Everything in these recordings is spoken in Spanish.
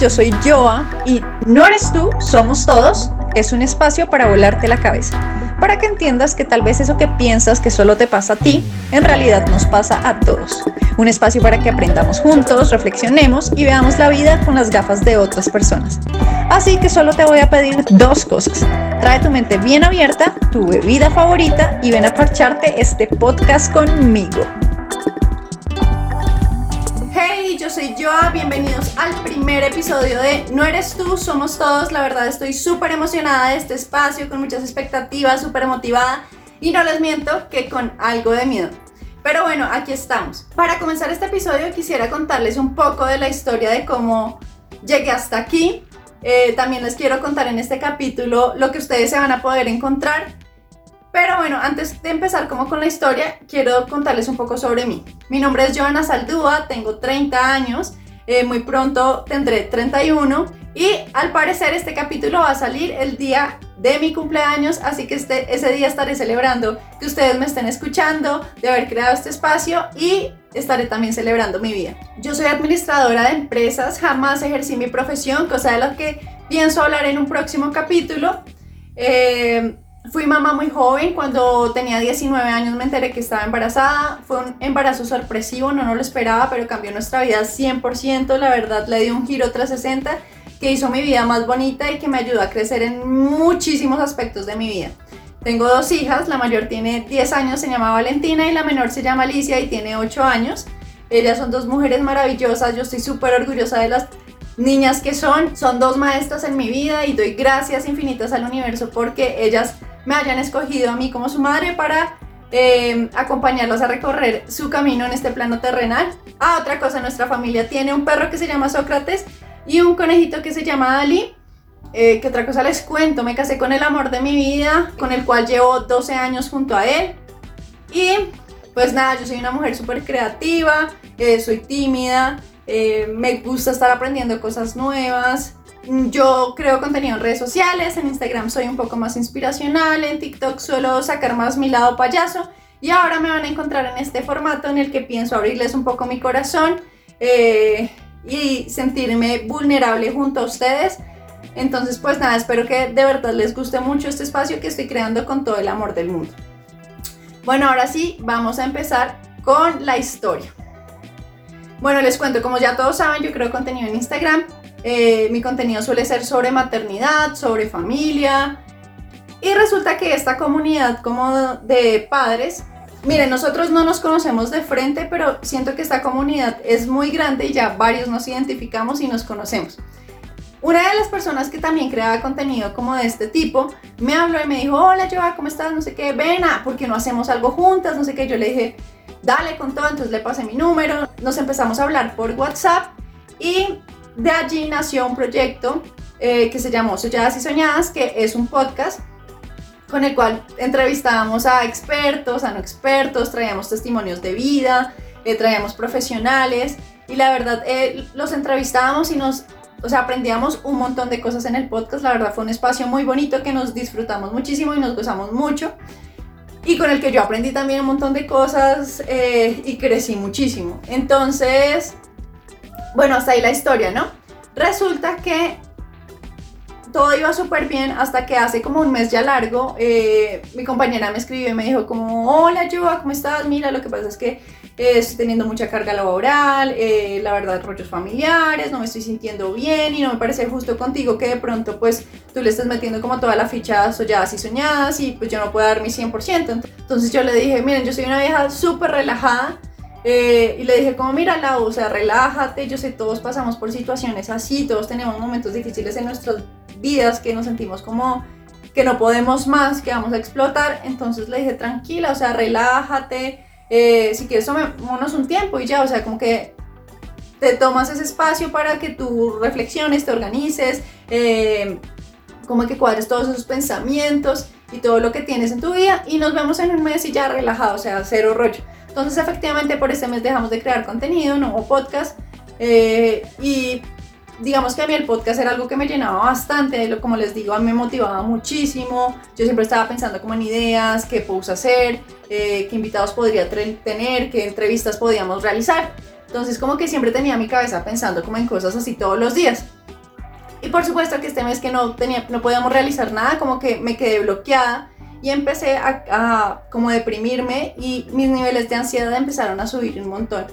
Yo soy Joa y no eres tú, somos todos. Es un espacio para volarte la cabeza, para que entiendas que tal vez eso que piensas que solo te pasa a ti, en realidad nos pasa a todos. Un espacio para que aprendamos juntos, reflexionemos y veamos la vida con las gafas de otras personas. Así que solo te voy a pedir dos cosas. Trae tu mente bien abierta, tu bebida favorita y ven a parcharte este podcast conmigo. Yo soy Joa, bienvenidos al primer episodio de No eres tú, somos todos. La verdad estoy súper emocionada de este espacio, con muchas expectativas, súper motivada y no les miento que con algo de miedo. Pero bueno, aquí estamos. Para comenzar este episodio quisiera contarles un poco de la historia de cómo llegué hasta aquí. Eh, también les quiero contar en este capítulo lo que ustedes se van a poder encontrar pero bueno, antes de empezar como con la historia, quiero contarles un poco sobre mí. Mi nombre es Joana Saldúa, tengo 30 años, eh, muy pronto tendré 31 y al parecer este capítulo va a salir el día de mi cumpleaños, así que este, ese día estaré celebrando que ustedes me estén escuchando, de haber creado este espacio y estaré también celebrando mi vida. Yo soy administradora de empresas, jamás ejercí mi profesión, cosa de la que pienso hablar en un próximo capítulo. Eh, Fui mamá muy joven, cuando tenía 19 años me enteré que estaba embarazada. Fue un embarazo sorpresivo, no, no lo esperaba, pero cambió nuestra vida 100%. La verdad, le dio un giro 360 que hizo mi vida más bonita y que me ayudó a crecer en muchísimos aspectos de mi vida. Tengo dos hijas, la mayor tiene 10 años, se llama Valentina, y la menor se llama Alicia y tiene 8 años. Ellas son dos mujeres maravillosas, yo estoy súper orgullosa de las niñas que son. Son dos maestras en mi vida y doy gracias infinitas al universo porque ellas me hayan escogido a mí como su madre para eh, acompañarlos a recorrer su camino en este plano terrenal. Ah, otra cosa, nuestra familia tiene un perro que se llama Sócrates y un conejito que se llama Dalí. Eh, ¿Qué otra cosa les cuento? Me casé con el amor de mi vida, con el cual llevo 12 años junto a él. Y pues nada, yo soy una mujer súper creativa, eh, soy tímida, me gusta estar aprendiendo cosas nuevas, yo creo contenido en redes sociales, en Instagram soy un poco más inspiracional, en TikTok suelo sacar más mi lado payaso y ahora me van a encontrar en este formato en el que pienso abrirles un poco mi corazón eh, y sentirme vulnerable junto a ustedes. Entonces pues nada, espero que de verdad les guste mucho este espacio que estoy creando con todo el amor del mundo. Bueno, ahora sí, vamos a empezar con la historia. Bueno, les cuento, como ya todos saben, yo creo contenido en Instagram eh, mi contenido suele ser sobre maternidad, sobre familia. Y resulta que esta comunidad como de padres, miren, nosotros no nos conocemos de frente, pero siento que esta comunidad es muy grande y ya varios nos identificamos y nos conocemos. Una de las personas que también creaba contenido como de este tipo me habló y me dijo, hola Joa, ¿cómo estás? No sé qué, ven, a, ¿por qué no hacemos algo juntas? No sé qué, yo le dije, dale con todo, entonces le pasé mi número, nos empezamos a hablar por WhatsApp y de allí nació un proyecto eh, que se llamó Soñadas y Soñadas, que es un podcast con el cual entrevistábamos a expertos, a no expertos, traíamos testimonios de vida, eh, traíamos profesionales y la verdad eh, los entrevistábamos y nos, o sea, aprendíamos un montón de cosas en el podcast. La verdad fue un espacio muy bonito que nos disfrutamos muchísimo y nos gozamos mucho y con el que yo aprendí también un montón de cosas y crecí muchísimo. Entonces, bueno, hasta ahí la historia, ¿no? Resulta que todo iba súper bien hasta que hace como un mes ya largo, eh, mi compañera me escribió y me dijo como, hola Yuba, ¿cómo estás? Mira, lo que pasa es que eh, estoy teniendo mucha carga laboral, eh, la verdad, rollos familiares, no me estoy sintiendo bien y no me parece justo contigo que de pronto pues tú le estés metiendo como toda la ficha soñadas y soñadas y pues yo no puedo dar mi 100%. Entonces yo le dije, miren, yo soy una vieja súper relajada, eh, y le dije como, mira, la, o sea, relájate, yo sé, todos pasamos por situaciones así, todos tenemos momentos difíciles en nuestras vidas que nos sentimos como que no podemos más, que vamos a explotar. Entonces le dije, tranquila, o sea, relájate, eh, si quieres tomémonos un tiempo y ya, o sea, como que te tomas ese espacio para que tú reflexiones, te organices, eh, como que cuadres todos esos pensamientos y todo lo que tienes en tu vida y nos vemos en un mes y ya relajado, o sea, cero rollo. Entonces efectivamente por este mes dejamos de crear contenido, no hubo podcast eh, y digamos que a mí el podcast era algo que me llenaba bastante, como les digo, a mí me motivaba muchísimo, yo siempre estaba pensando como en ideas, qué puedo hacer, eh, qué invitados podría tener, qué entrevistas podíamos realizar. Entonces como que siempre tenía mi cabeza pensando como en cosas así todos los días. por supuesto que este mes que no, tenía, no podíamos realizar nada, como que me quedé bloqueada y empecé a, como deprimirme y mis niveles de ansiedad empezaron a subir un montón.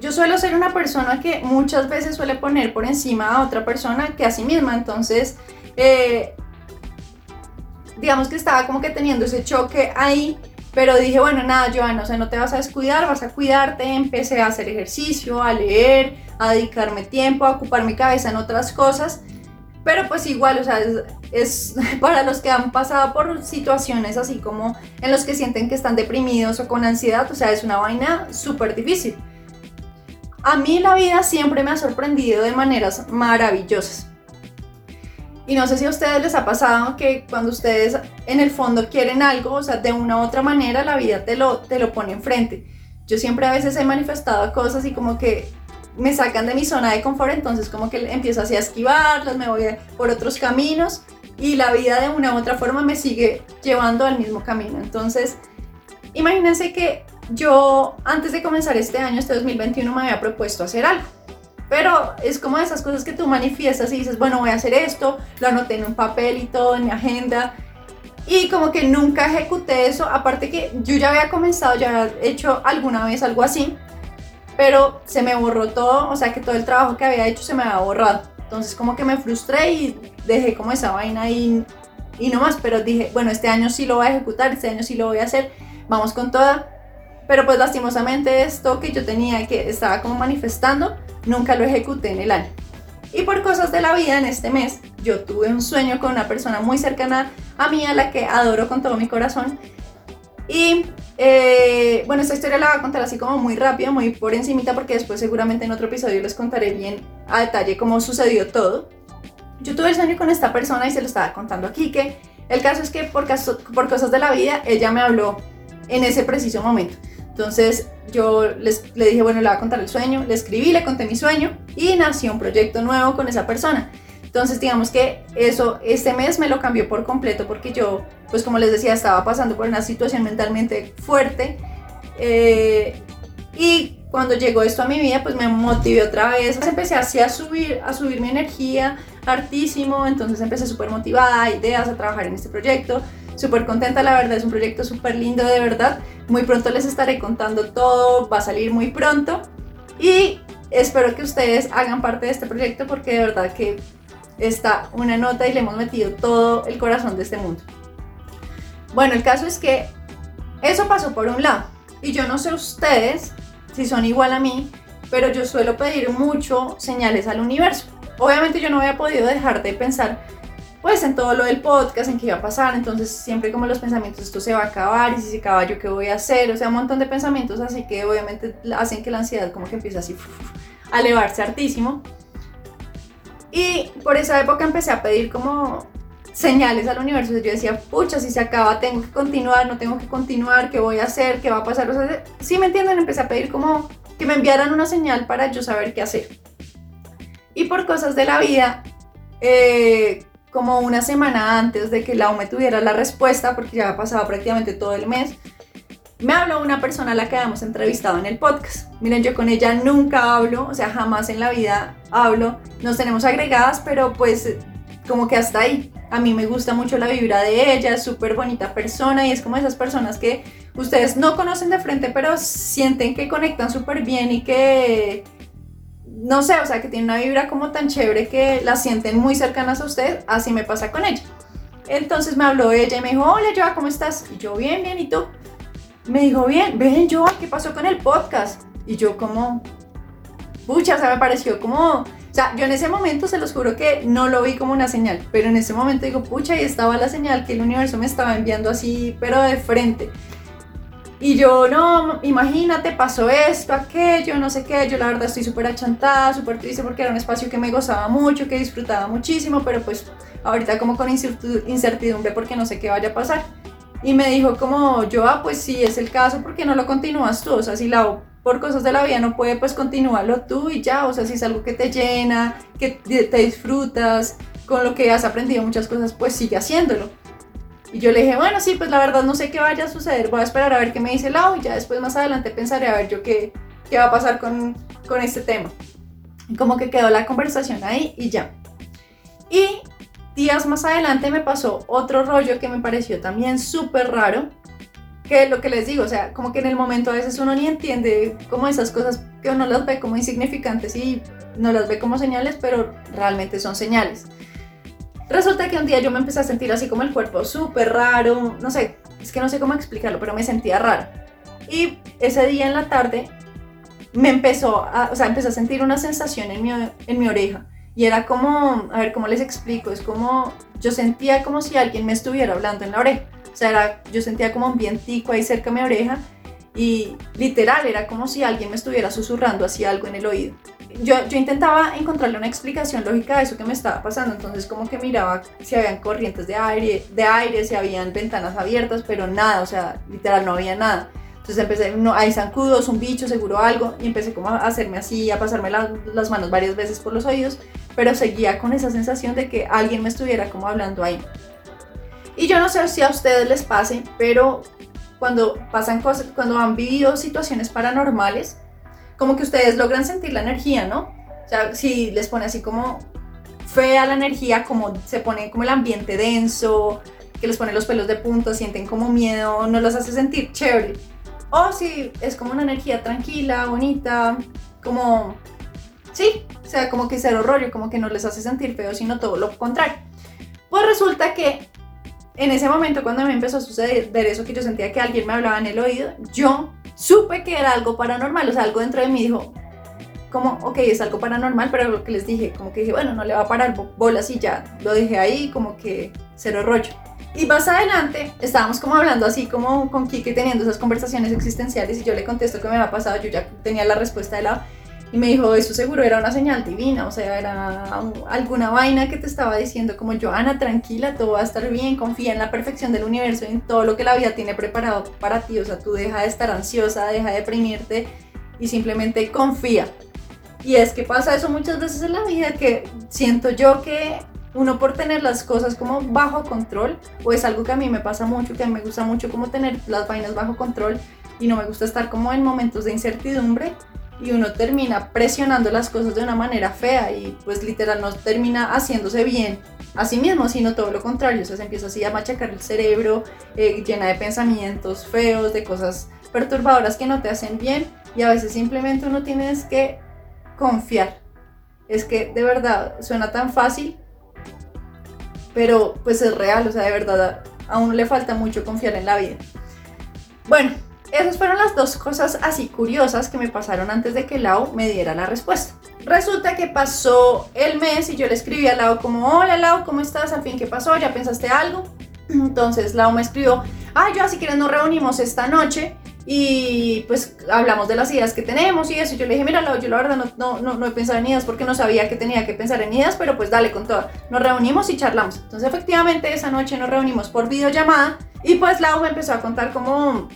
Yo suelo ser una persona que muchas veces suele poner por encima a otra persona que a sí misma, entonces eh, digamos que estaba como que teniendo ese choque ahí, pero dije, bueno, nada, Joana, o sea, no te vas a descuidar, vas a cuidarte, empecé a hacer ejercicio, a leer, a dedicarme tiempo, a ocupar mi cabeza en otras cosas, pero pues igual, o sea, es, para los que han pasado por situaciones así como en los que sienten que están deprimidos o con ansiedad, o sea, es una vaina súper difícil. A mí la vida siempre me ha sorprendido de maneras maravillosas. Y no sé si a ustedes les ha pasado que cuando ustedes en el fondo quieren algo, o sea, de una u otra manera la vida te lo, te lo pone enfrente. Yo siempre a veces he manifestado cosas y como que me sacan de mi zona de confort, entonces como que empiezo así a esquivarlas, me voy por otros caminos y la vida de una u otra forma me sigue llevando al mismo camino. Entonces, imagínense que yo antes de comenzar este año, este 2021, me había propuesto hacer algo. Pero es como esas cosas que tú manifiestas y dices, bueno, voy a hacer esto, lo anoté en un papel y todo, en mi agenda. Y como que nunca ejecuté eso, aparte que yo ya había comenzado, ya había hecho alguna vez algo así, pero se me borró todo, o sea que todo el trabajo que había hecho se me había borrado. Entonces como que me frustré y dejé como esa vaina ahí y no más, pero dije, bueno, este año sí lo voy a ejecutar, este año sí lo voy a hacer, vamos con toda. Pero pues lastimosamente esto que yo tenía que estaba como manifestando, nunca lo ejecuté en el año. Y por cosas de la vida en este mes, yo tuve un sueño con una persona muy cercana a mí, a la que adoro con todo mi corazón. Y eh, bueno, esta historia la voy a contar así como muy rápido, muy por encimita, porque después seguramente en otro episodio les contaré bien a detalle cómo sucedió todo. Yo tuve el sueño con esta persona y se lo estaba contando aquí, que el caso es que por, caso, por cosas de la vida, ella me habló en ese preciso momento. Entonces yo les, le dije, bueno, le voy a contar el sueño, le escribí, le conté mi sueño y nació un proyecto nuevo con esa persona. Entonces digamos que eso, este mes me lo cambió por completo porque yo, pues como les decía, estaba pasando por una situación mentalmente fuerte. Eh, y cuando llegó esto a mi vida, pues me motivé otra vez. Empecé así a subir, a subir mi energía hartísimo, entonces empecé súper motivada, ideas a trabajar en este proyecto súper contenta, la verdad, es un proyecto súper lindo, de verdad. Muy pronto les estaré contando todo, va a salir muy pronto. Y espero que ustedes hagan parte de este proyecto porque de verdad que está una nota y le hemos metido todo el corazón de este mundo. Bueno, el caso es que eso pasó por un lado. Y yo no sé ustedes si son igual a mí, pero yo suelo pedir mucho señales al universo. Obviamente yo no había podido dejar de pensar pues en todo lo del podcast, en qué iba a pasar, entonces siempre como los pensamientos, esto se va a acabar y si se acaba yo qué voy a hacer, o sea, un montón de pensamientos así que obviamente hacen que la ansiedad como que empiece así a elevarse hartísimo. Y por esa época empecé a pedir como señales al universo, yo decía, pucha, si se acaba, tengo que continuar, no tengo que continuar, qué voy a hacer, qué va a pasar, o sea, si me entienden, empecé a pedir como que me enviaran una señal para yo saber qué hacer. Y por cosas de la vida, eh, como una semana antes de que la me tuviera la respuesta, porque ya ha pasado prácticamente todo el mes, me habló una persona a la que habíamos entrevistado en el podcast. Miren, yo con ella nunca hablo, o sea, jamás en la vida hablo. Nos tenemos agregadas, pero pues como que hasta ahí. A mí me gusta mucho la vibra de ella, es súper bonita persona y es como esas personas que ustedes no conocen de frente, pero sienten que conectan súper bien y que no sé, o sea, que tiene una vibra como tan chévere que la sienten muy cercanas a usted, así me pasa con ella. Entonces me habló ella y me dijo, hola Joa, ¿cómo estás? Yo, bien, bien, ¿y tú? Me dijo, bien, ven Joa, ¿qué pasó con el podcast? Y yo como, pucha, o sea, me pareció como, o sea, yo en ese momento se los juro que no lo vi como una señal, pero en ese momento digo, pucha, y estaba la señal que el universo me estaba enviando así, pero de frente. Y yo, no, imagínate, pasó esto, aquello, no sé qué. Yo la verdad estoy súper achantada, súper triste porque era un espacio que me gozaba mucho, que disfrutaba muchísimo, pero pues ahorita como con incertidumbre porque no sé qué vaya a pasar. Y me dijo como, yo, ah, pues sí, es el caso, ¿por qué no lo continúas tú? O sea, si la por cosas de la vida no puede, pues continúalo tú y ya. O sea, si es algo que te llena, que te disfrutas, con lo que has aprendido muchas cosas, pues sigue haciéndolo. Y yo le dije, bueno, sí, pues la verdad no sé qué vaya a suceder, voy a esperar a ver qué me dice Lau y ya después más adelante pensaré a ver yo qué, qué va a pasar con, con este tema. Y como que quedó la conversación ahí y ya. Y días más adelante me pasó otro rollo que me pareció también súper raro, que lo que les digo, o sea, como que en el momento a veces uno ni entiende como esas cosas que uno las ve como insignificantes y no las ve como señales, pero realmente son señales. Resulta que un día yo me empecé a sentir así como el cuerpo súper raro, no sé, es que no sé cómo explicarlo, pero me sentía raro. Y ese día en la tarde me empezó a, o sea, empecé a sentir una sensación en mi, en mi oreja. Y era como, a ver, ¿cómo les explico? Es como, yo sentía como si alguien me estuviera hablando en la oreja. O sea, era, yo sentía como un vientico ahí cerca de mi oreja y literal era como si alguien me estuviera susurrando así algo en el oído. Yo, yo intentaba encontrarle una explicación lógica a eso que me estaba pasando, entonces como que miraba si habían corrientes de aire, de aire, si habían ventanas abiertas, pero nada, o sea, literal no había nada. Entonces empecé, no, hay zancudos, un bicho, seguro algo, y empecé como a hacerme así, a pasarme las manos varias veces por los oídos, pero seguía con esa sensación de que alguien me estuviera como hablando ahí. Y yo no sé si a ustedes les pase, pero cuando pasan cosas, cuando han vivido situaciones paranormales, como que ustedes logran sentir la energía, ¿no? O sea, si les pone así como fea la energía, como se pone como el ambiente denso, que les pone los pelos de punta, sienten como miedo, no los hace sentir chévere. O si es como una energía tranquila, bonita, como... Sí, o sea, como que cero rollo, como que no les hace sentir feo, sino todo lo contrario. Pues resulta que en ese momento cuando me empezó a suceder eso, que yo sentía que alguien me hablaba en el oído, yo supe que era algo paranormal, o sea, algo dentro de mí dijo, como, ok, es algo paranormal, pero lo que les dije, como que dije, bueno, no le va a parar bolas y ya, lo dejé ahí, como que cero rollo. Y más adelante estábamos como hablando así como con Kike teniendo esas conversaciones existenciales y yo le contesto que me había pasado, yo ya tenía la respuesta de lado y me dijo, eso seguro era una señal divina, o sea, era alguna vaina que te estaba diciendo como, Joana, tranquila, todo va a estar bien, confía en la perfección del universo en todo lo que la vida tiene preparado para ti, o sea, tú deja de estar ansiosa, deja de deprimirte y simplemente confía. Y es que pasa eso muchas veces en la vida, que siento yo que uno por tener las cosas como bajo control, o es algo que a mí me pasa mucho, que a mí me gusta mucho como tener las vainas bajo control y no me gusta estar como en momentos de incertidumbre y uno termina presionando las cosas de una manera fea y pues literal no termina haciéndose bien a sí mismo, sino todo lo contrario, o sea, se empieza así a machacar el cerebro, eh, llena de pensamientos feos, de cosas perturbadoras que no te hacen bien y a veces simplemente uno tiene que confiar. Es que de verdad suena tan fácil, pero pues es real, o sea, de verdad a uno le falta mucho confiar en la vida. Bueno, esas fueron las dos cosas así curiosas que me pasaron antes de que Lau me diera la respuesta. Resulta que pasó el mes y yo le escribí a Lau como, hola Lau, ¿cómo estás? Al fin, ¿qué pasó? ¿Ya pensaste algo? Entonces Lau me escribió, ah, yo así quieres nos reunimos esta noche y pues hablamos de las ideas que tenemos y eso. Yo le dije, mira, yo la verdad no, no, no, he pensado en ideas porque no sabía que tenía que pensar en ideas, pero pues dale con todo. Nos reunimos y charlamos. Entonces efectivamente esa noche nos reunimos por videollamada y pues Lau me empezó a contar cómo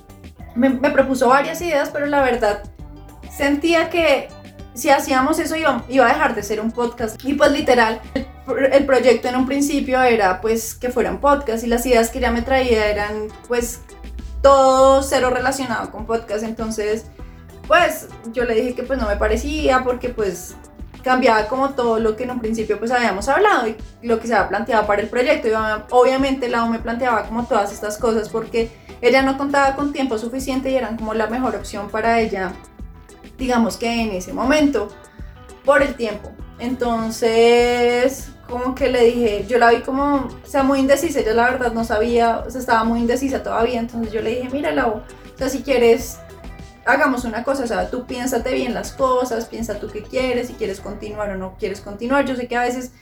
me, propuso varias ideas, pero la verdad sentía que si hacíamos eso iba, iba, a dejar de ser un podcast. Y pues literal, el, proyecto en un principio era pues que fuera un podcast y las ideas que ella me traía eran pues todo cero relacionado con podcast, entonces pues yo le dije que pues no me parecía porque pues cambiaba como todo lo que en un principio pues habíamos hablado y lo que se había planteado para el proyecto. Y obviamente la me planteaba como todas estas cosas porque ella no contaba con tiempo suficiente y eran como la mejor opción para ella digamos que en ese momento por el tiempo. Entonces como que le dije, yo la vi como, sea, muy indecisa, yo la verdad no sabía, o sea, estaba muy indecisa todavía, entonces yo le dije, mira, Lau, o sea, si quieres, hagamos una cosa, o sea, tú piénsate bien las cosas, piensa tú qué quieres, si quieres continuar o no quieres continuar, yo sé que a veces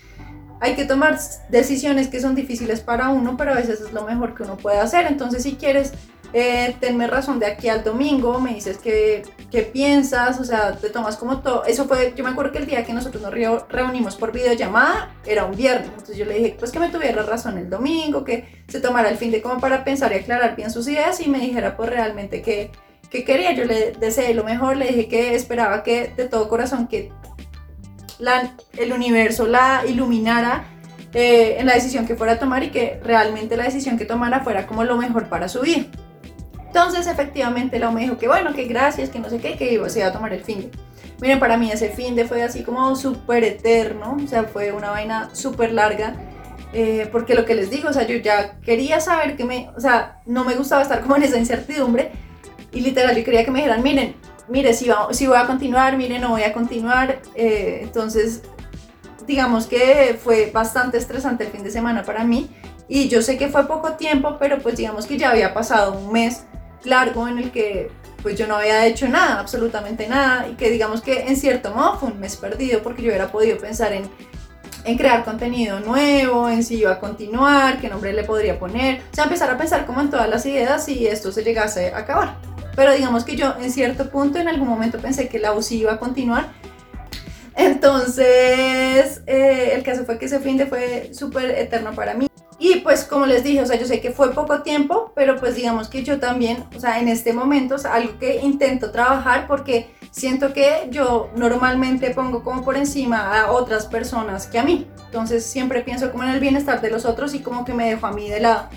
hay que tomar decisiones que son difíciles para uno, pero a veces es lo mejor que uno puede hacer, entonces si quieres eh, tenme razón de aquí al domingo, me dices qué, qué piensas, o sea, te tomas como todo. Eso fue, yo me acuerdo que el día que nosotros nos reunimos por videollamada era un viernes, entonces yo le dije, pues que me tuviera razón el domingo, que se tomara el fin de como para pensar y aclarar bien sus ideas y me dijera pues realmente qué, qué quería. Yo le deseé lo mejor, le dije que esperaba que de todo corazón que la, el universo la iluminara eh, en la decisión que fuera a tomar y que realmente la decisión que tomara fuera como lo mejor para su vida. Entonces, efectivamente, Lau me dijo que bueno, que gracias, que no sé qué, que se iba a tomar el fin. Miren, para mí ese fin de fue así como súper eterno, o sea, fue una vaina súper larga. Eh, porque lo que les digo, o sea, yo ya quería saber que me, o sea, no me gustaba estar como en esa incertidumbre y literal yo quería que me dijeran, miren, mire, si, si voy a continuar, miren, no voy a continuar. Eh, entonces, digamos que fue bastante estresante el fin de semana para mí y yo sé que fue poco tiempo, pero pues digamos que ya había pasado un mes largo en el que pues yo no había hecho nada, absolutamente nada, y que digamos que en cierto modo fue un mes perdido porque yo hubiera podido pensar en, en crear contenido nuevo, en si iba a continuar, qué nombre le podría poner, o sea, empezar a pensar como en todas las ideas si esto se llegase a acabar. Pero digamos que yo en cierto punto, en algún momento pensé que la UCI iba a continuar. Entonces, eh, el caso fue que ese fin de fue súper eterno para mí. Y pues como les dije, o sea, yo sé que fue poco tiempo, pero pues digamos que yo también, o sea, en este momento es algo que intento trabajar porque siento que yo normalmente pongo como por encima a otras personas que a mí. Entonces siempre pienso como en el bienestar de los otros y como que me dejo a mí de lado.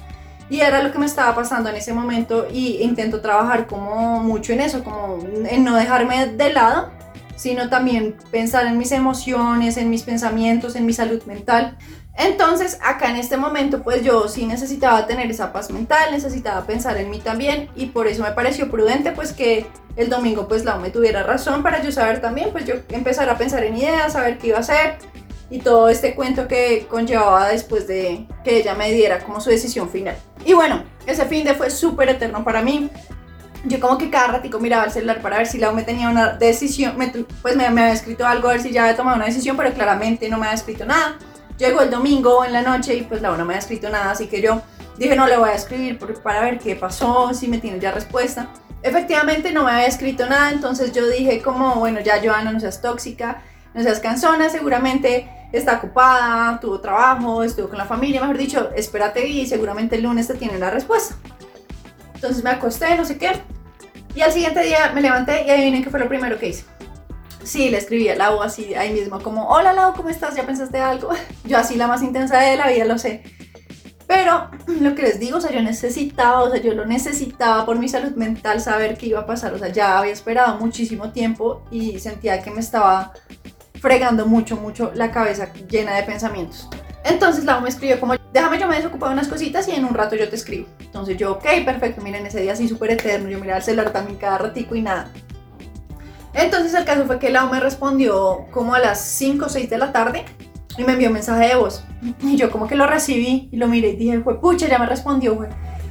Y era lo que me estaba pasando en ese momento y intento trabajar como mucho en eso, como en no dejarme de lado, sino también pensar en mis emociones, en mis pensamientos, en mi salud mental. Entonces, acá en este momento, pues yo sí necesitaba tener esa paz mental, necesitaba pensar en mí también y por eso me pareció prudente pues que el domingo pues la me tuviera razón para yo saber también, pues yo empezar a pensar en ideas, saber qué iba a hacer y todo este cuento que conllevaba después de que ella me diera como su decisión final. Y bueno, ese fin de fue súper eterno para mí. Yo como que cada ratico miraba el celular para ver si la me tenía una decisión, pues me, me había escrito algo a ver si ya había tomado una decisión, pero claramente no me había escrito nada. Llegó el domingo en la noche y pues la no me ha escrito nada, así que yo dije no le voy a escribir para ver qué pasó, si me tiene ya respuesta. Efectivamente no me había escrito nada, entonces yo dije como, bueno, ya Joana, no seas tóxica, no seas cansona, seguramente está ocupada, tuvo trabajo, estuvo con la familia, mejor dicho, espérate y seguramente el lunes te tiene la respuesta. Entonces me acosté, no sé qué, y al siguiente día me levanté y adivinen qué fue lo primero que hice. Sí, le escribí a Lau así ahí mismo, como, hola Lau, ¿cómo estás? ¿Ya pensaste algo? Yo así la más intensa de la vida, lo sé. Pero lo que les digo, o sea, yo necesitaba, o sea, yo lo necesitaba por mi salud mental saber qué iba a pasar. O sea, ya había esperado muchísimo tiempo y sentía que me estaba fregando mucho, mucho la cabeza llena de pensamientos. Entonces Lau me escribió como, déjame yo me desocupo de unas cositas y en un rato yo te escribo. Entonces yo, ok, perfecto, miren, ese día así súper eterno, yo miraba el celular también cada ratico y nada. Entonces el caso fue que Lau me respondió como a las 5 o 6 de la tarde y me envió un mensaje de voz. Y yo como que lo recibí y lo miré y dije, fue pucha, ya me respondió, güey.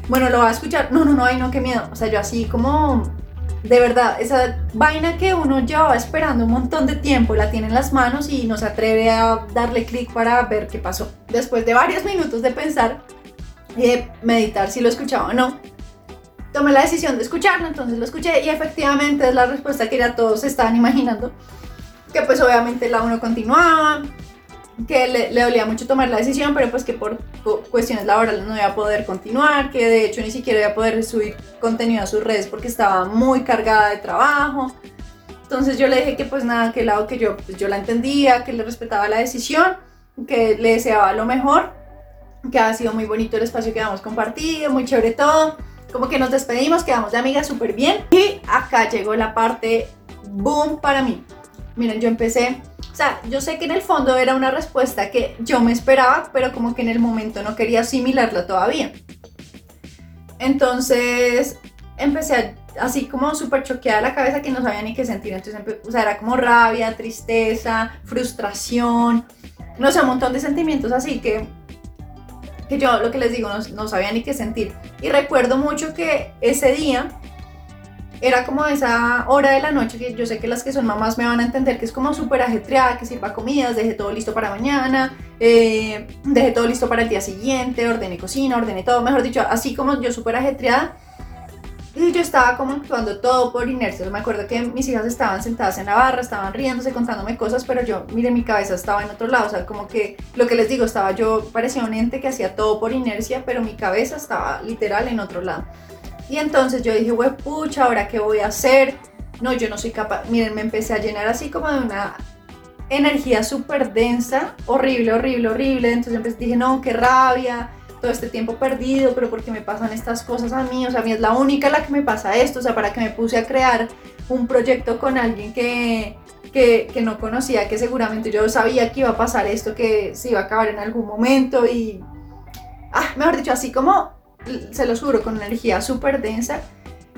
Bueno, lo va a escuchar. No, no, no, ay, no, qué miedo. O sea, yo así como, de verdad, esa vaina que uno llevaba esperando un montón de tiempo, la tiene en las manos y no se atreve a darle clic para ver qué pasó. Después de varios minutos de pensar y de meditar si lo escuchaba o no, tomé la decisión de escucharlo, entonces lo escuché y efectivamente es la respuesta que ya todos estaban imaginando, que pues obviamente la uno continuaba, que le, le, dolía mucho tomar la decisión, pero pues que por cuestiones laborales no iba a poder continuar, que de hecho ni siquiera iba a poder subir contenido a sus redes porque estaba muy cargada de trabajo. Entonces yo le dije que pues nada, que lado que yo, pues yo la entendía, que le respetaba la decisión, que le deseaba lo mejor, que ha sido muy bonito el espacio que hemos compartido, muy chévere todo como que nos despedimos, quedamos de amigas súper bien. Y acá llegó la parte boom para mí. Miren, yo empecé, yo sé que en el fondo era una respuesta que yo me esperaba, pero como que en el momento no quería asimilarla todavía. Entonces empecé así como súper choqueada la cabeza que no sabía ni qué sentir. Entonces, o sea, era como rabia, tristeza, frustración, no sé, un montón de sentimientos así que que yo lo que les digo no, sabía ni qué sentir. Y recuerdo mucho que ese día era como esa hora de la noche que yo sé que las que son mamás me van a entender que es como súper ajetreada, que sirva comidas, dejé todo listo para mañana, eh, dejé todo listo para el día siguiente, ordené cocina, ordené todo, mejor dicho, así como yo súper ajetreada y yo estaba como actuando todo por inercia. Me acuerdo que mis hijas estaban sentadas en la barra, estaban riéndose, contándome cosas, pero yo, mire, mi cabeza estaba en otro lado. O sea, como que lo que les digo, estaba yo, parecía un ente que hacía todo por inercia, pero mi cabeza estaba literal en otro lado. Y entonces yo dije, wey, pucha, ¿ahora qué voy a hacer? No, yo no soy capaz. Miren, me empecé a llenar así como de una energía súper densa, horrible, horrible, horrible. Entonces dije, no, qué rabia todo este tiempo perdido, pero porque me pasan estas cosas a mí, o sea, a mí es la única la que me pasa esto, o sea, para que me puse a crear un proyecto con alguien que, que, que, no conocía, que seguramente yo sabía que iba a pasar esto, que se iba a acabar en algún momento y, ah, mejor dicho, así como, se lo juro, con energía súper densa,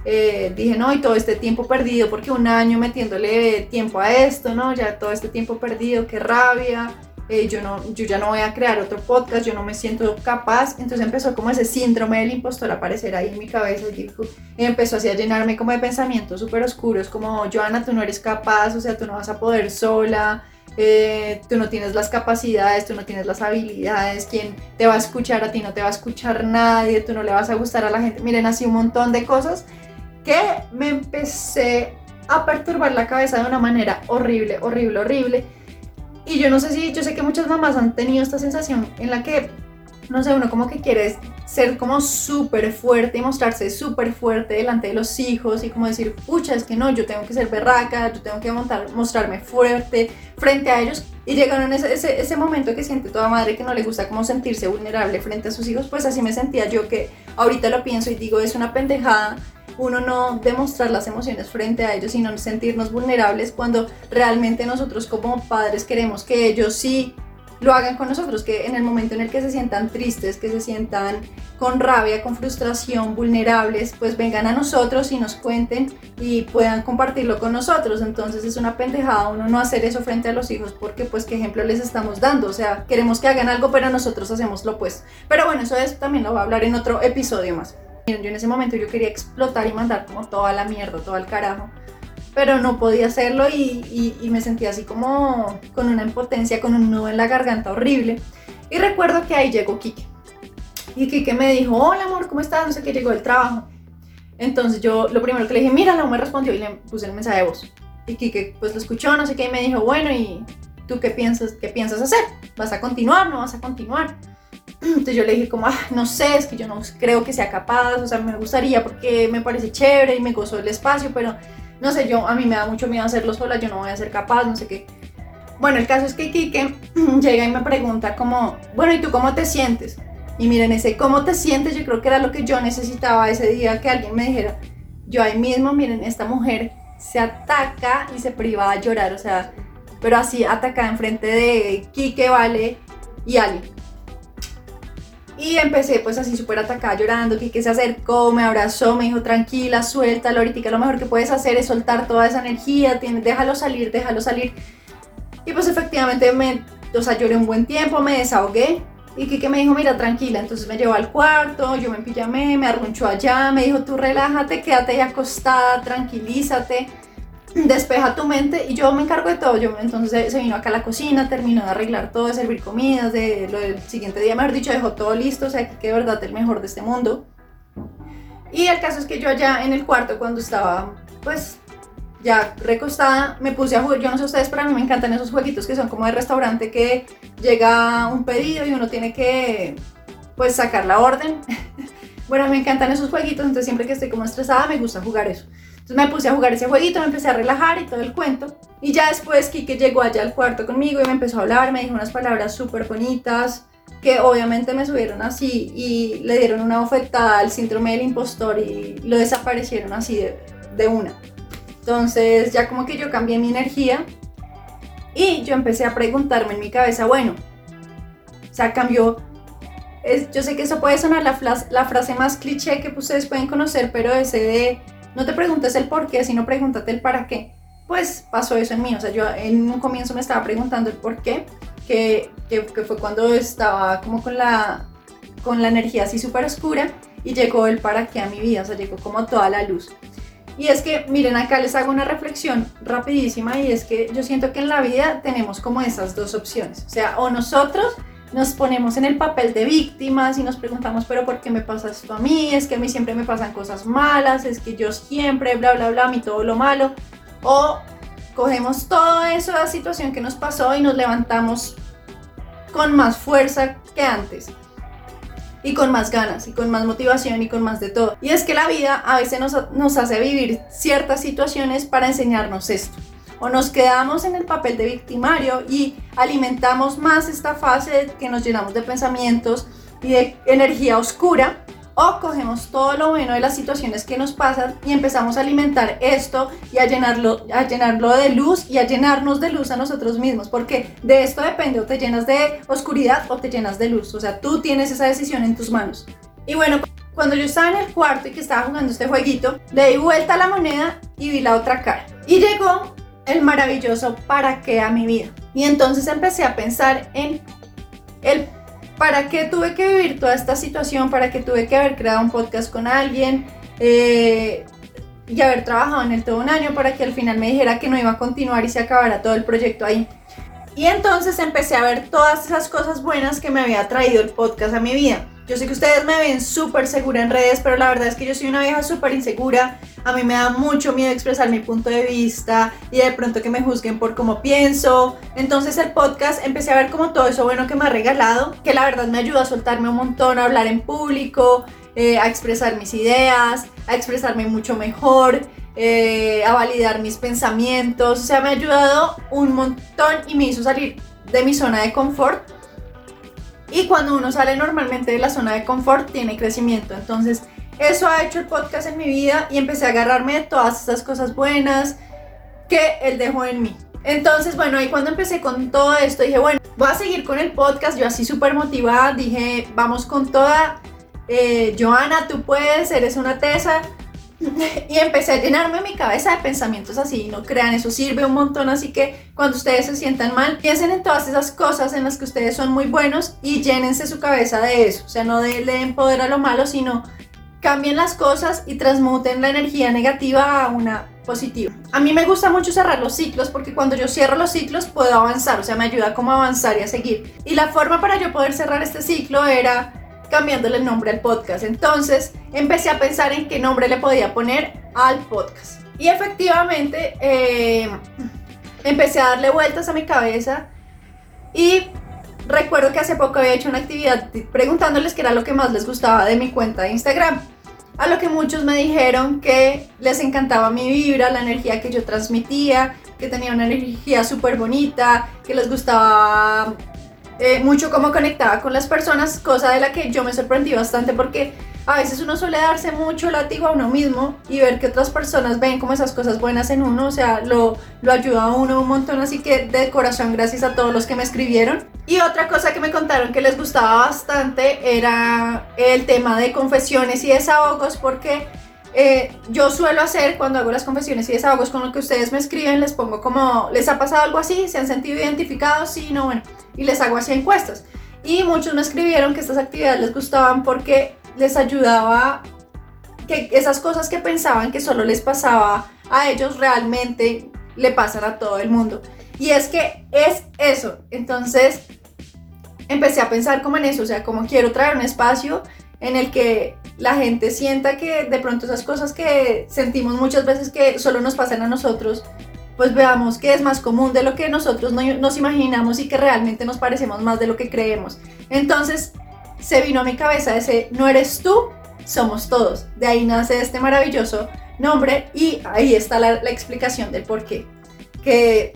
eh, dije, no, y todo este tiempo perdido, porque un año metiéndole tiempo a esto, ¿no? Ya todo este tiempo perdido, qué rabia, eh, yo, no, yo ya no voy a crear otro podcast, yo no me siento capaz. Entonces empezó como ese síndrome del impostor a aparecer ahí en mi cabeza y, empezó así a llenarme como de pensamientos súper oscuros, como, Joana, tú no eres capaz, o sea, tú no vas a poder sola. Eh, tú no tienes las capacidades, tú no tienes las habilidades, quién te va a escuchar a ti, no te va a escuchar nadie, tú no le vas a gustar a la gente. Miren, así un montón de cosas que me empecé a perturbar la cabeza de una manera horrible, horrible, horrible. Y yo no sé si, yo sé que muchas mamás han tenido esta sensación en la que, no sé, uno como que quiere ser como súper fuerte y mostrarse súper fuerte delante de los hijos y como decir, pucha, es que no, yo tengo que ser berraca, yo tengo que mostrarme fuerte frente a ellos. Y llegaron ese, ese, ese momento que siente toda madre que no le gusta como sentirse vulnerable frente a sus hijos, pues así me sentía yo que ahorita lo pienso y digo, es una pendejada uno no demostrar las emociones frente a ellos, sino sentirnos vulnerables cuando realmente nosotros como padres queremos que ellos sí lo hagan con nosotros, que en el momento en el que se sientan tristes, que se sientan con rabia, con frustración, vulnerables, pues vengan a nosotros y nos cuenten y puedan compartirlo con nosotros. Entonces es una pendejada uno no hacer eso frente a los hijos porque pues qué ejemplo les estamos dando. O sea, queremos que hagan algo, pero nosotros hacemos lo opuesto. Pero bueno, eso es, también lo voy a hablar en otro episodio más. Yo en ese momento yo quería explotar y mandar como toda la mierda, todo el carajo, pero no podía hacerlo y, me sentía así como con una impotencia, con un nudo en la garganta horrible. Y recuerdo que ahí llegó Kike. Y Kike me dijo, hola amor, ¿cómo estás? No sé qué, llegó del trabajo. Entonces yo lo primero que le dije, mira, no me respondió y le puse el mensaje de voz. Y Kike pues lo escuchó, no sé qué, y me dijo, bueno, ¿y tú qué piensas, qué piensas hacer? ¿Vas a continuar? ¿No vas a continuar? Entonces yo le dije como, ah, no sé, es que yo no creo que sea capaz, o sea, me gustaría porque me parece chévere y me gozo el espacio, pero no sé, yo a mí me da mucho miedo hacerlo sola, yo no voy a ser capaz, no sé qué. Bueno, el caso es que Kike llega y me pregunta como, bueno, ¿y tú cómo te sientes? Y miren, ese cómo te sientes, yo creo que era lo que yo necesitaba ese día, que alguien me dijera, yo ahí mismo, miren, esta mujer se ataca y se priva a llorar, o sea, pero así atacada enfrente de Kike, Vale y Ali. Y empecé pues así súper atacada llorando, que se acercó, me abrazó, me dijo tranquila, suéltalo, ahorita lo mejor que puedes hacer es soltar toda esa energía, déjalo salir, déjalo salir. Y pues efectivamente me, o sea, lloré un buen tiempo, me desahogué y Kike me dijo, mira, tranquila, entonces me llevó al cuarto, yo me pijamé, me arrunchó allá, me dijo, tú relájate, quédate ahí acostada, tranquilízate despeja tu mente y yo me encargo de todo. Yo entonces se vino acá a la cocina, terminó de arreglar todo, de servir comidas, de lo del siguiente día, mejor dicho, dejó todo listo, o sea, que de verdad el mejor de este mundo. Y el caso es que yo allá en el cuarto cuando estaba pues ya recostada, me puse a jugar, yo no sé ustedes, pero a mí me encantan esos jueguitos que son como de restaurante que llega un pedido y uno tiene que pues sacar la orden. bueno, me encantan esos jueguitos, entonces siempre que estoy como estresada me gusta jugar eso. Entonces me puse a jugar ese jueguito, me empecé a relajar y todo el cuento. Y ya después Kike llegó allá al cuarto conmigo y me empezó a hablar, me dijo unas palabras súper bonitas que obviamente me subieron así y le dieron una bofetada al síndrome del impostor y lo desaparecieron así de, una. Entonces ya como que yo cambié mi energía y yo empecé a preguntarme en mi cabeza, bueno, o sea, cambió es, yo sé que eso puede sonar la, la, frase más cliché que ustedes pueden conocer, pero ese de no te preguntes el por qué, sino pregúntate el para qué. Pues pasó eso en mí, o sea, yo en un comienzo me estaba preguntando el por qué, que, que, fue cuando estaba como con la, con la energía así súper oscura y llegó el para qué a mi vida, o sea, llegó como toda la luz. Y es que, miren, acá les hago una reflexión rapidísima y es que yo siento que en la vida tenemos como esas dos opciones, o sea, o nosotros nos ponemos en el papel de víctimas y nos preguntamos, pero ¿por qué me pasa esto a mí? Es que a mí siempre me pasan cosas malas, es que yo siempre, bla, bla, bla, a mí todo lo malo. O cogemos toda esa situación que nos pasó y nos levantamos con más fuerza que antes. Y con más ganas, y con más motivación, y con más de todo. Y es que la vida a veces nos, nos hace vivir ciertas situaciones para enseñarnos esto o nos quedamos en el papel de victimario y alimentamos más esta fase que nos llenamos de pensamientos y de energía oscura, o cogemos todo lo bueno de las situaciones que nos pasan y empezamos a alimentar esto y a llenarlo, a llenarlo de luz y a llenarnos de luz a nosotros mismos, porque de esto depende, o te llenas de oscuridad o te llenas de luz, o sea, tú tienes esa decisión en tus manos. Y bueno, cuando yo estaba en el cuarto y que estaba jugando este jueguito, le di vuelta a la moneda y vi la otra cara. Y llegó el maravilloso para qué a mi vida. Y entonces empecé a pensar en el para qué tuve que vivir toda esta situación, para qué tuve que haber creado un podcast con alguien eh, y haber trabajado en él todo un año para que al final me dijera que no iba a continuar y se acabara todo el proyecto ahí. Y entonces empecé a ver todas esas cosas buenas que me había traído el podcast a mi vida. Yo sé que ustedes me ven súper segura en redes, pero la verdad es que yo soy una vieja súper insegura. A mí me da mucho miedo expresar mi punto de vista y de pronto que me juzguen por cómo pienso. Entonces el podcast empecé a ver como todo eso bueno que me ha regalado, que la verdad me ayuda a soltarme un montón, a hablar en público, eh, a expresar mis ideas, a expresarme mucho mejor. Eh, a validar mis pensamientos, o sea, me ha ayudado un montón y me hizo salir de mi zona de confort y cuando uno sale normalmente de la zona de confort, tiene crecimiento. Entonces, eso ha hecho el podcast en mi vida y empecé a agarrarme de todas esas cosas buenas que él dejó en mí. Entonces, bueno, ahí cuando empecé con todo esto, dije, bueno, voy a seguir con el podcast. Yo así súper motivada, dije, vamos con toda. Eh, Joana, tú puedes, eres una tesa. y empecé a llenarme mi cabeza de pensamientos así, no crean, eso sirve un montón, así que cuando ustedes se sientan mal, piensen en todas esas cosas en las que ustedes son muy buenos y llénense su cabeza de eso, o sea, no de, den poder a lo malo, sino cambien las cosas y transmuten la energía negativa a una positiva. A mí me gusta mucho cerrar los ciclos porque cuando yo cierro los ciclos puedo avanzar, o sea, me ayuda como a avanzar y a seguir. Y la forma para yo poder cerrar este ciclo era cambiándole el nombre al podcast. Entonces empecé a pensar en qué nombre le podía poner al podcast. Y efectivamente eh, empecé a darle vueltas a mi cabeza y recuerdo que hace poco había hecho una actividad preguntándoles qué era lo que más les gustaba de mi cuenta de Instagram. A lo que muchos me dijeron que les encantaba mi vibra, la energía que yo transmitía, que tenía una energía súper bonita, que les gustaba eh, mucho cómo conectaba con las personas, cosa de la que yo me sorprendí bastante porque a veces uno suele darse mucho látigo a uno mismo y ver que otras personas ven como esas cosas buenas en uno, o sea, lo, lo ayuda a uno un montón, así que de corazón gracias a todos los que me escribieron. Y otra cosa que me contaron que les gustaba bastante era el tema de confesiones y desahogos porque eh, yo suelo hacer cuando hago las confesiones y desahogos con lo que ustedes me escriben, les pongo como, ¿les ha pasado algo así? ¿Se han sentido identificados? Sí, no, bueno, y les hago así encuestas. Y muchos me escribieron que estas actividades les gustaban porque les ayudaba que esas cosas que pensaban que solo les pasaba a ellos realmente le pasan a todo el mundo. Y es que es eso. Entonces empecé a pensar como en eso, o sea, como quiero traer un espacio en el que la gente sienta que de pronto esas cosas que sentimos muchas veces que solo nos pasan a nosotros, pues veamos que es más común de lo que nosotros nos imaginamos y que realmente nos parecemos más de lo que creemos. Entonces se vino a mi cabeza ese no eres tú, somos todos. De ahí nace este maravilloso nombre y ahí está la, la explicación del por qué. Que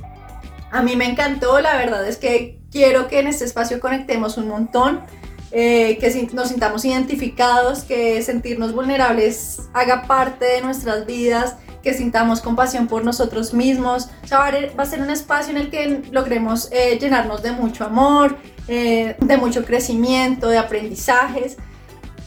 a mí me encantó, la verdad es que quiero que en este espacio conectemos un montón eh, que nos sintamos identificados, que sentirnos vulnerables haga parte de nuestras vidas, que sintamos compasión por nosotros mismos. O sea, va a ser un espacio en el que logremos eh, llenarnos de mucho amor, eh, de mucho crecimiento, de aprendizajes.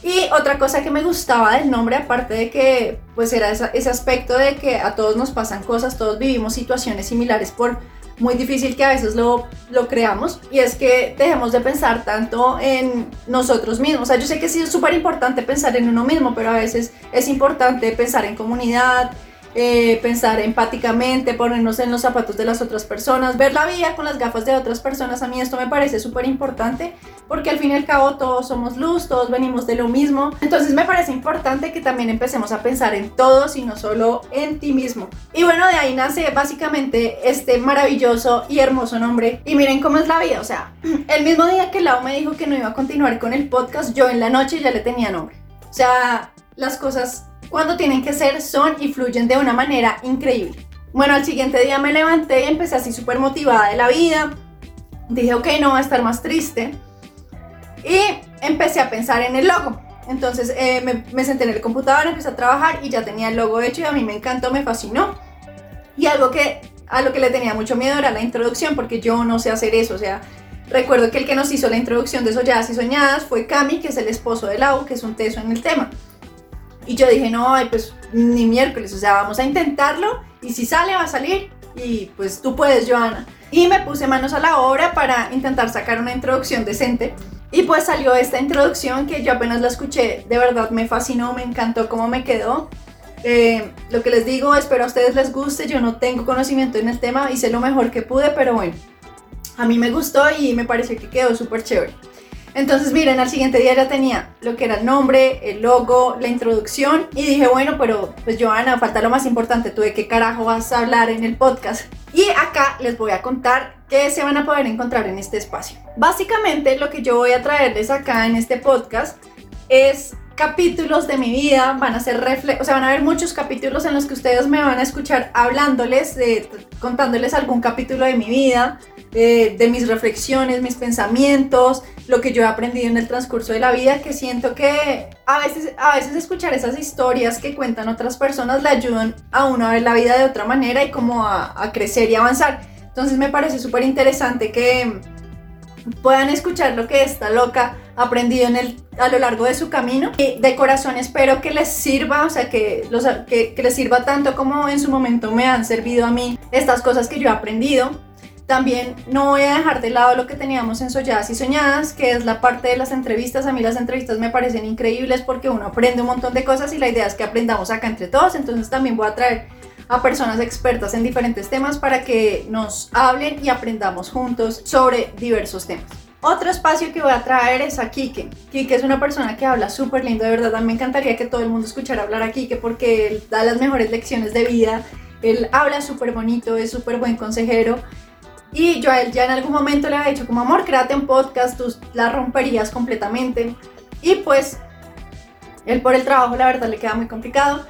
Y otra cosa que me gustaba del nombre, aparte de que pues era ese aspecto de que a todos nos pasan cosas, todos vivimos situaciones similares por muy difícil que a veces lo, lo creamos y es que dejemos de pensar tanto en nosotros mismos. O sea, yo sé que sí es súper importante pensar en uno mismo, pero a veces es importante pensar en comunidad, eh, pensar empáticamente, ponernos en los zapatos de las otras personas, ver la vida con las gafas de otras personas. A mí esto me parece súper importante porque al fin y al cabo todos somos luz, todos venimos de lo mismo. Entonces me parece importante que también empecemos a pensar en todos y no solo en ti mismo. Y bueno, de ahí nace básicamente este maravilloso y hermoso nombre. Y miren cómo es la vida. O sea, el mismo día que Lau me dijo que no iba a continuar con el podcast, yo en la noche ya le tenía nombre. O sea, las cosas cuando tienen que ser son y fluyen de una manera increíble. Bueno, al siguiente día me levanté y empecé así súper motivada de la vida. Dije, ok, no va a estar más triste. Y empecé a pensar en el logo. Entonces eh, me, senté en el computador, empecé a trabajar y ya tenía el logo hecho y a mí me encantó, me fascinó. Y algo que a lo que le tenía mucho miedo era la introducción, porque yo no sé hacer eso, o sea, recuerdo que el que nos hizo la introducción de Solladas y Soñadas fue Cami, que es el esposo de Lau, que es un teso en el tema. Y yo dije, no, pues ni miércoles, o sea, vamos a intentarlo y si sale va a salir y pues tú puedes, Joana. Y me puse manos a la obra para intentar sacar una introducción decente. Y pues salió esta introducción que yo apenas la escuché, de verdad me fascinó, me encantó cómo me quedó. Eh, lo que les digo, espero a ustedes les guste, yo no tengo conocimiento en el tema, hice lo mejor que pude, pero bueno, a mí me gustó y me pareció que quedó súper chévere. Entonces miren, al siguiente día ya tenía lo que era el nombre, el logo, la introducción y dije, bueno, pero pues Joana, falta lo más importante, tú de qué carajo vas a hablar en el podcast. Y acá les voy a contar qué se van a poder encontrar en este espacio. Básicamente lo que yo voy a traerles acá en este podcast es capítulos de mi vida, van a ser refle o sea, van a haber muchos capítulos en los que ustedes me van a escuchar hablándoles, de, contándoles algún capítulo de mi vida, eh, de mis reflexiones, mis pensamientos, lo que yo he aprendido en el transcurso de la vida, que siento que a veces, a veces escuchar esas historias que cuentan otras personas le ayudan a uno a ver la vida de otra manera y como a, crecer y avanzar. Entonces me parece súper interesante que puedan escuchar lo que esta loca ha aprendido en el, a lo largo de su camino. Y de corazón espero que les sirva, o sea, que, los, que, que les sirva tanto como en su momento me han servido a mí estas cosas que yo he aprendido. También no voy a dejar de lado lo que teníamos en Solladas y Soñadas, que es la parte de las entrevistas. A mí las entrevistas me parecen increíbles porque uno aprende un montón de cosas y la idea es que aprendamos acá entre todos. Entonces también voy a traer a personas expertas en diferentes temas para que nos hablen y aprendamos juntos sobre diversos temas. Otro espacio que voy a traer es a Kike. Kike es una persona que habla súper lindo, de verdad. me encantaría que todo el mundo escuchara hablar a Kike porque él da las mejores lecciones de vida. Él habla súper bonito, es súper buen consejero. Y yo a él ya en algún momento le había dicho como, amor, créate un podcast, tú la romperías completamente. Y pues, él por el trabajo, la verdad, le queda muy complicado.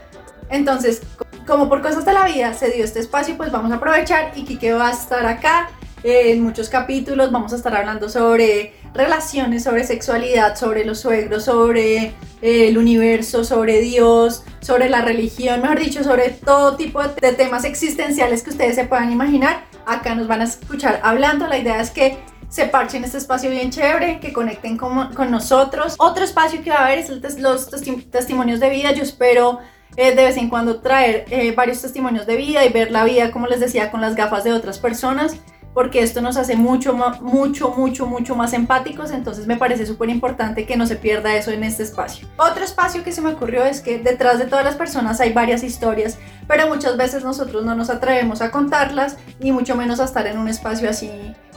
Entonces, como por cosas de la vida se dio este espacio, pues vamos a aprovechar y Kike va a estar acá en muchos capítulos. Vamos a estar hablando sobre relaciones, sobre sexualidad, sobre los suegros, sobre eh, el universo, sobre Dios, sobre la religión, mejor dicho, sobre todo tipo de temas existenciales que ustedes se puedan imaginar. Acá nos van a escuchar hablando. La idea es que se parchen este espacio bien chévere, que conecten con, con nosotros. Otro espacio que va a haber es los testimonios de vida. Yo espero eh, de vez en cuando traer eh, varios testimonios de vida y ver la vida, como les decía, con las gafas de otras personas, porque esto nos hace mucho, mucho, mucho, mucho más empáticos, entonces me parece súper importante que no se pierda eso en este espacio. Otro espacio que se me ocurrió es que detrás de todas las personas hay varias historias, pero muchas veces nosotros no nos atrevemos a contarlas, ni mucho menos a estar en un espacio así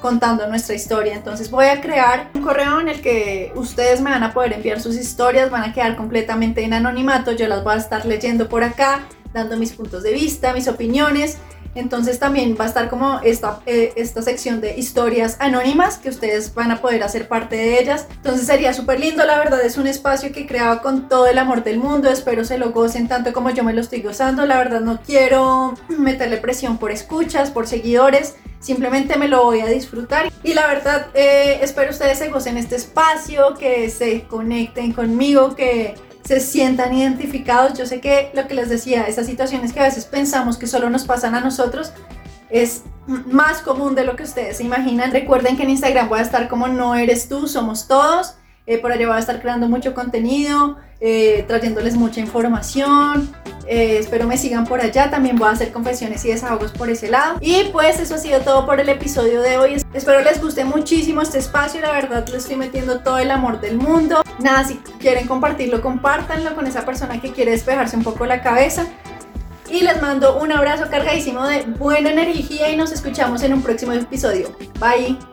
contando nuestra historia. Entonces voy a crear un correo en el que ustedes me van a poder enviar sus historias, van a quedar completamente en anonimato, yo las voy a estar leyendo por acá, dando mis puntos de vista, mis opiniones. Entonces también va a estar como esta, eh, esta sección de historias anónimas que ustedes van a poder hacer parte de ellas. Entonces sería súper lindo, la verdad es un espacio que creaba con todo el amor del mundo. Espero se lo gocen tanto como yo me lo estoy gozando. La verdad no quiero meterle presión por escuchas, por seguidores simplemente me lo voy a disfrutar y la verdad eh, espero ustedes se gocen este espacio, que se conecten conmigo, que se sientan identificados. Yo sé que lo que les decía, esas situaciones que a veces pensamos que solo nos pasan a nosotros, es más común de lo que ustedes se imaginan. Recuerden que en Instagram voy a estar como no eres tú, somos todos. Eh, por allá voy a estar creando mucho contenido, eh, trayéndoles mucha información. Eh, espero me sigan por allá. También voy a hacer confesiones y desahogos por ese lado. Y pues eso ha sido todo por el episodio de hoy. Espero les guste muchísimo este espacio. La verdad le estoy metiendo todo el amor del mundo. Nada, si quieren compartirlo, compártanlo con esa persona que quiere despejarse un poco la cabeza. Y les mando un abrazo cargadísimo de buena energía y nos escuchamos en un próximo episodio. Bye.